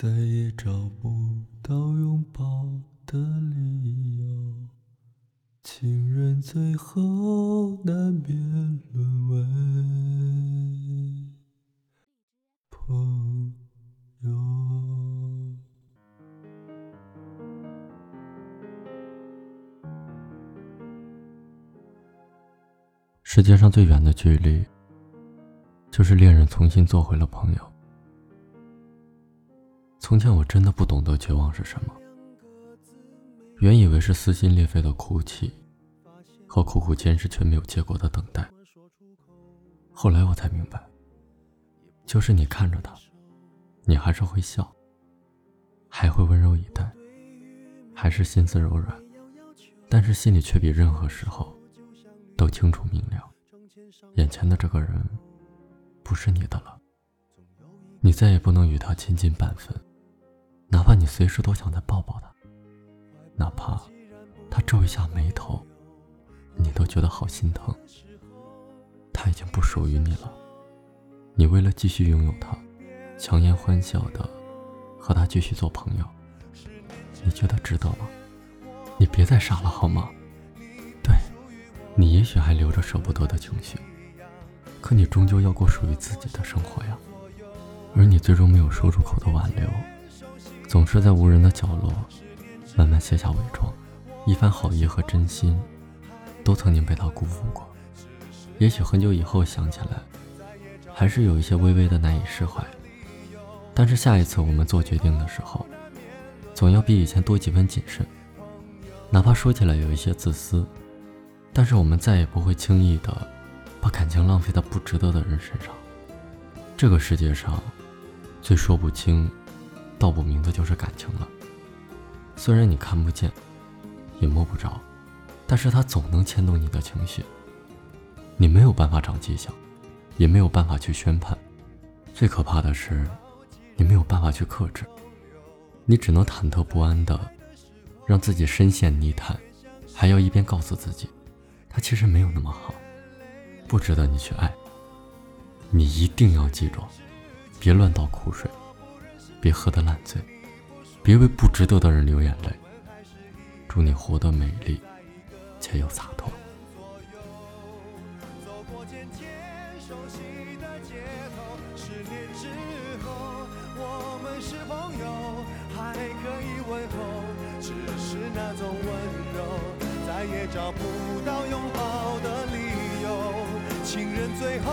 再也找不到拥抱的理由，情人最后难免沦为朋友。世界上最远的距离，就是恋人重新做回了朋友。从前我真的不懂得绝望是什么，原以为是撕心裂肺的哭泣，和苦苦坚持却没有结果的等待。后来我才明白，就是你看着他，你还是会笑，还会温柔以待，还是心思柔软，但是心里却比任何时候都清楚明了，眼前的这个人不是你的了，你再也不能与他亲近半分。哪怕你随时都想再抱抱他，哪怕他皱一下眉头，你都觉得好心疼。他已经不属于你了，你为了继续拥有他，强颜欢笑的和他继续做朋友，你觉得值得吗？你别再傻了好吗？对，你也许还留着舍不得的情绪，可你终究要过属于自己的生活呀。而你最终没有说出口的挽留。总是在无人的角落，慢慢卸下伪装，一番好意和真心，都曾经被他辜负过。也许很久以后想起来，还是有一些微微的难以释怀。但是下一次我们做决定的时候，总要比以前多几分谨慎。哪怕说起来有一些自私，但是我们再也不会轻易的把感情浪费在不值得的人身上。这个世界上，最说不清。道不明的就是感情了。虽然你看不见，也摸不着，但是它总能牵动你的情绪。你没有办法长记性，也没有办法去宣判。最可怕的是，你没有办法去克制。你只能忐忑不安的，让自己深陷泥潭，还要一边告诉自己，他其实没有那么好，不值得你去爱。你一定要记住，别乱倒苦水。别喝得烂醉，别为不值得的人流眼泪。祝你活得美丽，且又洒脱。找不到拥抱的理由。情人最后